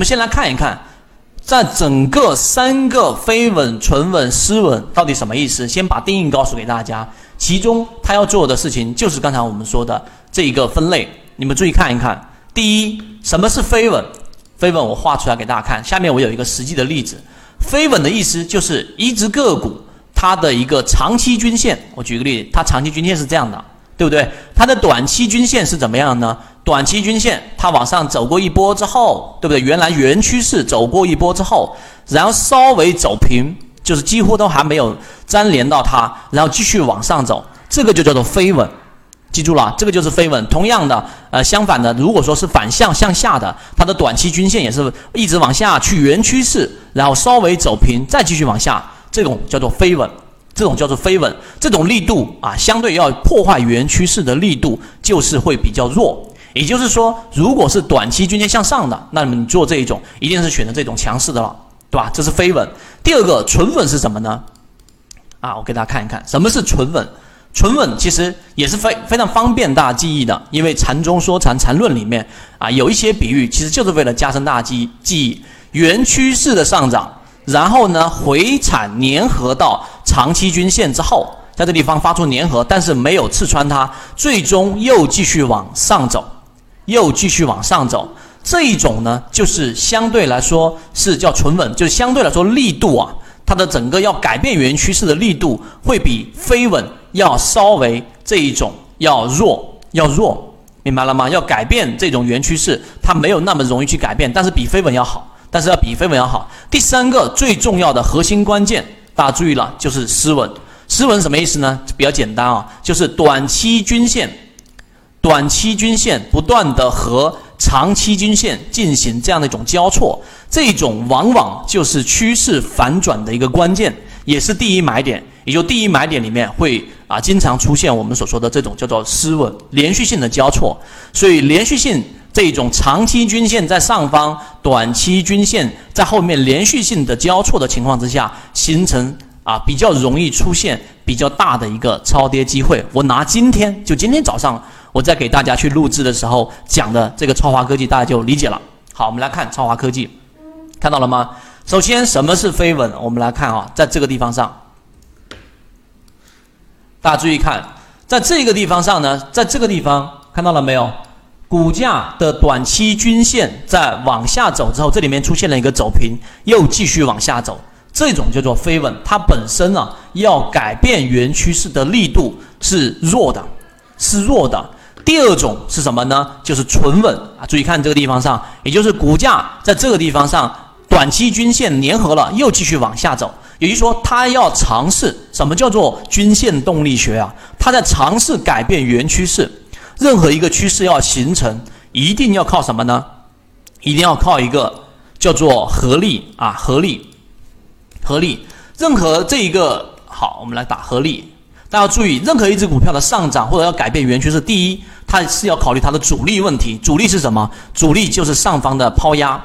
我们先来看一看，在整个三个飞稳、纯稳、失稳到底什么意思？先把定义告诉给大家。其中他要做的事情就是刚才我们说的这一个分类，你们注意看一看。第一，什么是飞稳？飞稳我画出来给大家看。下面我有一个实际的例子。飞稳的意思就是一只个股它的一个长期均线。我举个例子，它长期均线是这样的，对不对？它的短期均线是怎么样呢？短期均线它往上走过一波之后，对不对？原来原趋势走过一波之后，然后稍微走平，就是几乎都还没有粘连到它，然后继续往上走，这个就叫做飞稳。记住了，这个就是飞稳。同样的，呃，相反的，如果说是反向向下的，它的短期均线也是一直往下去原趋势，然后稍微走平，再继续往下，这种叫做飞稳，这种叫做飞稳。这种力度啊，相对要破坏原趋势的力度就是会比较弱。也就是说，如果是短期均线向上的，那么你做这一种一定是选择这种强势的了，对吧？这是飞稳。第二个纯稳是什么呢？啊，我给大家看一看，什么是纯稳。纯稳其实也是非非常方便大家记忆的，因为禅中说禅禅论里面啊有一些比喻，其实就是为了加深大家记忆记忆。原趋势的上涨，然后呢回踩粘合到长期均线之后，在这地方发出粘合，但是没有刺穿它，最终又继续往上走，又继续往上走。这一种呢，就是相对来说是叫纯稳，就是相对来说力度啊，它的整个要改变原趋势的力度会比飞稳。要稍微这一种要弱，要弱，明白了吗？要改变这种原趋势，它没有那么容易去改变，但是比飞稳要好，但是要比飞稳要好。第三个最重要的核心关键，大家注意了，就是失稳。失稳什么意思呢？比较简单啊，就是短期均线，短期均线不断的和长期均线进行这样的一种交错，这种往往就是趋势反转的一个关键，也是第一买点。也就第一买点里面会啊经常出现我们所说的这种叫做失稳连续性的交错，所以连续性这种长期均线在上方，短期均线在后面连续性的交错的情况之下，形成啊比较容易出现比较大的一个超跌机会。我拿今天就今天早上我在给大家去录制的时候讲的这个超华科技，大家就理解了。好，我们来看超华科技，看到了吗？首先什么是飞稳？我们来看啊，在这个地方上。大家注意看，在这个地方上呢，在这个地方看到了没有？股价的短期均线在往下走之后，这里面出现了一个走平，又继续往下走，这种叫做飞稳。它本身啊，要改变原趋势的力度是弱的，是弱的。第二种是什么呢？就是纯稳啊！注意看这个地方上，也就是股价在这个地方上，短期均线粘合了，又继续往下走。也就是说，他要尝试什么叫做均线动力学啊？他在尝试改变原趋势。任何一个趋势要形成，一定要靠什么呢？一定要靠一个叫做合力啊，合力，合力。任何这一个好，我们来打合力。大家注意，任何一只股票的上涨或者要改变原趋势，第一，它是要考虑它的主力问题。主力是什么？主力就是上方的抛压，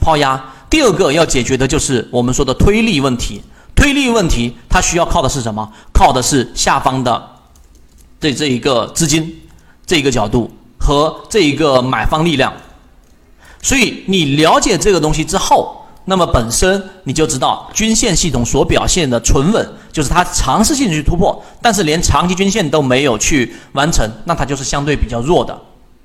抛压。第二个要解决的就是我们说的推力问题，推力问题它需要靠的是什么？靠的是下方的对这一个资金，这个角度和这一个买方力量。所以你了解这个东西之后，那么本身你就知道均线系统所表现的存稳，就是它尝试性去突破，但是连长期均线都没有去完成，那它就是相对比较弱的。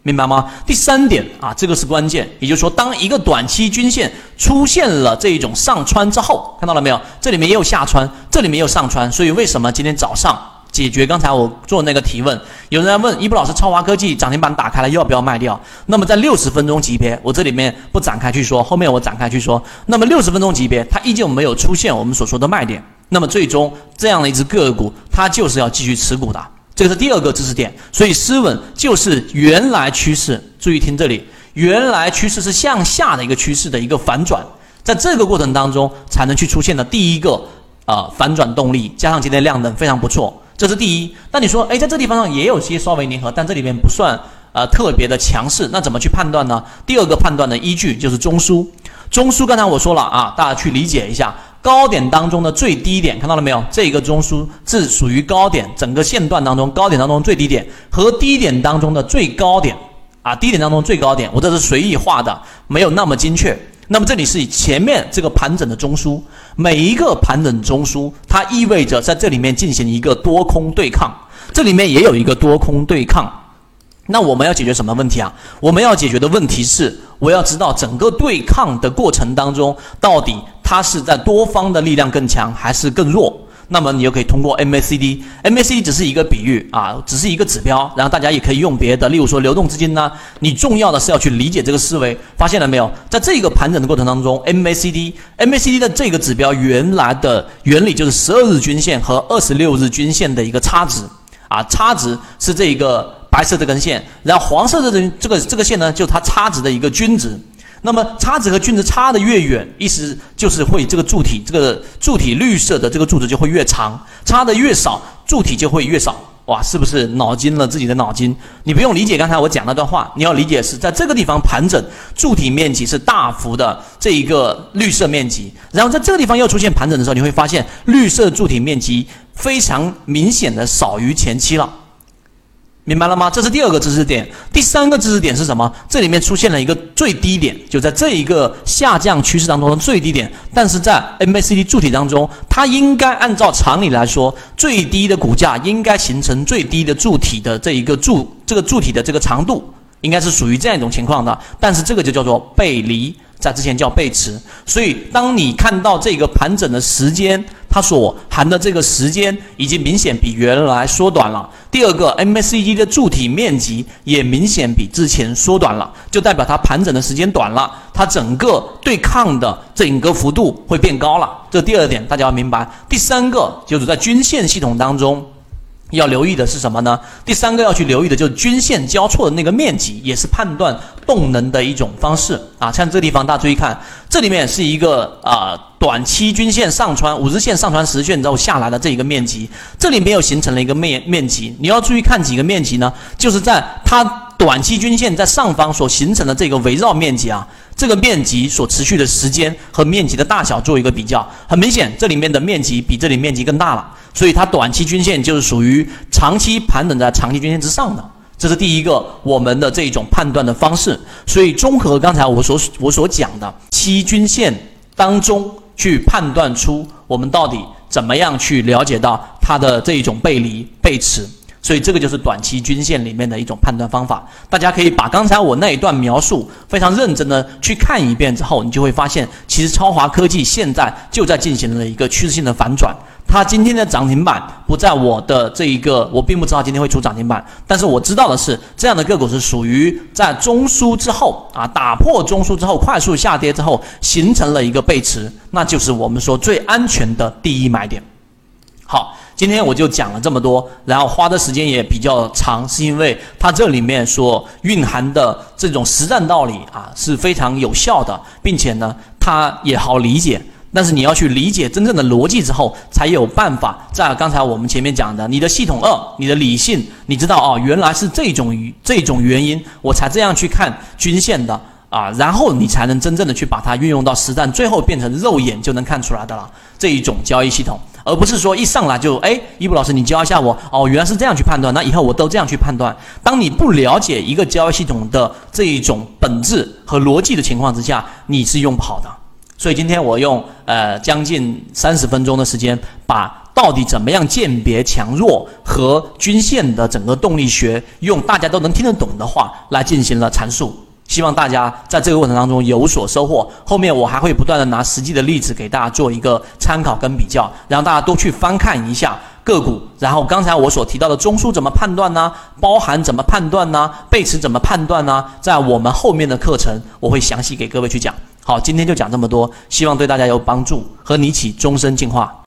明白吗？第三点啊，这个是关键，也就是说，当一个短期均线出现了这一种上穿之后，看到了没有？这里面也有下穿，这里面也有上穿，所以为什么今天早上解决刚才我做那个提问？有人在问一布老师，超华科技涨停板打开了，要不要卖掉？那么在六十分钟级别，我这里面不展开去说，后面我展开去说。那么六十分钟级别，它依旧没有出现我们所说的卖点，那么最终这样的一只个股，它就是要继续持股的。这个是第二个知识点，所以失稳就是原来趋势。注意听这里，原来趋势是向下的一个趋势的一个反转，在这个过程当中才能去出现的第一个呃反转动力，加上今天量能非常不错，这是第一。那你说，哎，在这地方上也有些稍微粘合，但这里面不算呃特别的强势，那怎么去判断呢？第二个判断的依据就是中枢，中枢刚才我说了啊，大家去理解一下。高点当中的最低点看到了没有？这个中枢是属于高点，整个线段当中高点当中最低点和低点当中的最高点啊，低点当中最高点，我这是随意画的，没有那么精确。那么这里是以前面这个盘整的中枢，每一个盘整中枢，它意味着在这里面进行一个多空对抗，这里面也有一个多空对抗。那我们要解决什么问题啊？我们要解决的问题是，我要知道整个对抗的过程当中，到底它是在多方的力量更强还是更弱？那么你就可以通过 MACD，MACD 只是一个比喻啊，只是一个指标，然后大家也可以用别的，例如说流动资金呢。你重要的是要去理解这个思维，发现了没有？在这个盘整的过程当中，MACD，MACD 的这个指标原来的原理就是十二日均线和二十六日均线的一个差值啊，差值是这一个。白色这根线，然后黄色的这这个这个线呢，就是它差值的一个均值。那么差值和均值差的越远，意思就是会这个柱体，这个柱体绿色的这个柱子就会越长，差的越少，柱体就会越少。哇，是不是脑筋了自己的脑筋？你不用理解刚才我讲那段话，你要理解是在这个地方盘整，柱体面积是大幅的这一个绿色面积，然后在这个地方又出现盘整的时候，你会发现绿色柱体面积非常明显的少于前期了。明白了吗？这是第二个知识点。第三个知识点是什么？这里面出现了一个最低点，就在这一个下降趋势当中的最低点。但是在 MACD 柱体当中，它应该按照常理来说，最低的股价应该形成最低的柱体的这一个柱，这个柱体的这个长度应该是属于这样一种情况的。但是这个就叫做背离。在之前叫背驰，所以当你看到这个盘整的时间，它所含的这个时间已经明显比原来缩短了。第二个，MACD 的柱体面积也明显比之前缩短了，就代表它盘整的时间短了，它整个对抗的整个幅度会变高了。这第二点大家要明白。第三个就是在均线系统当中。要留意的是什么呢？第三个要去留意的就是均线交错的那个面积，也是判断动能的一种方式啊。像这个地方，大家注意看，这里面是一个啊短期均线上穿五日线上穿十日线之后下来的这一个面积，这里没有形成了一个面面积。你要注意看几个面积呢？就是在它短期均线在上方所形成的这个围绕面积啊，这个面积所持续的时间和面积的大小做一个比较，很明显，这里面的面积比这里面积更大了。所以它短期均线就是属于长期盘整在长期均线之上的，这是第一个我们的这一种判断的方式。所以综合刚才我所我所讲的期均线当中去判断出我们到底怎么样去了解到它的这一种背离背驰。所以这个就是短期均线里面的一种判断方法。大家可以把刚才我那一段描述非常认真的去看一遍之后，你就会发现，其实超华科技现在就在进行了一个趋势性的反转。它今天的涨停板不在我的这一个，我并不知道今天会出涨停板，但是我知道的是，这样的个股是属于在中枢之后啊，打破中枢之后快速下跌之后形成了一个背驰，那就是我们说最安全的第一买点。好，今天我就讲了这么多，然后花的时间也比较长，是因为它这里面所蕴含的这种实战道理啊是非常有效的，并且呢，它也好理解。但是你要去理解真正的逻辑之后，才有办法在刚才我们前面讲的你的系统二、你的理性，你知道哦，原来是这种这种原因，我才这样去看均线的啊，然后你才能真正的去把它运用到实战，最后变成肉眼就能看出来的了这一种交易系统，而不是说一上来就哎，一布老师你教一下我哦，原来是这样去判断，那以后我都这样去判断。当你不了解一个交易系统的这一种本质和逻辑的情况之下，你是用不好的。所以今天我用呃将近三十分钟的时间，把到底怎么样鉴别强弱和均线的整个动力学，用大家都能听得懂的话来进行了阐述。希望大家在这个过程当中有所收获。后面我还会不断的拿实际的例子给大家做一个参考跟比较，让大家都去翻看一下个股。然后刚才我所提到的中枢怎么判断呢？包含怎么判断呢？背驰怎么判断呢？在我们后面的课程我会详细给各位去讲。好，今天就讲这么多，希望对大家有帮助，和你一起终身进化。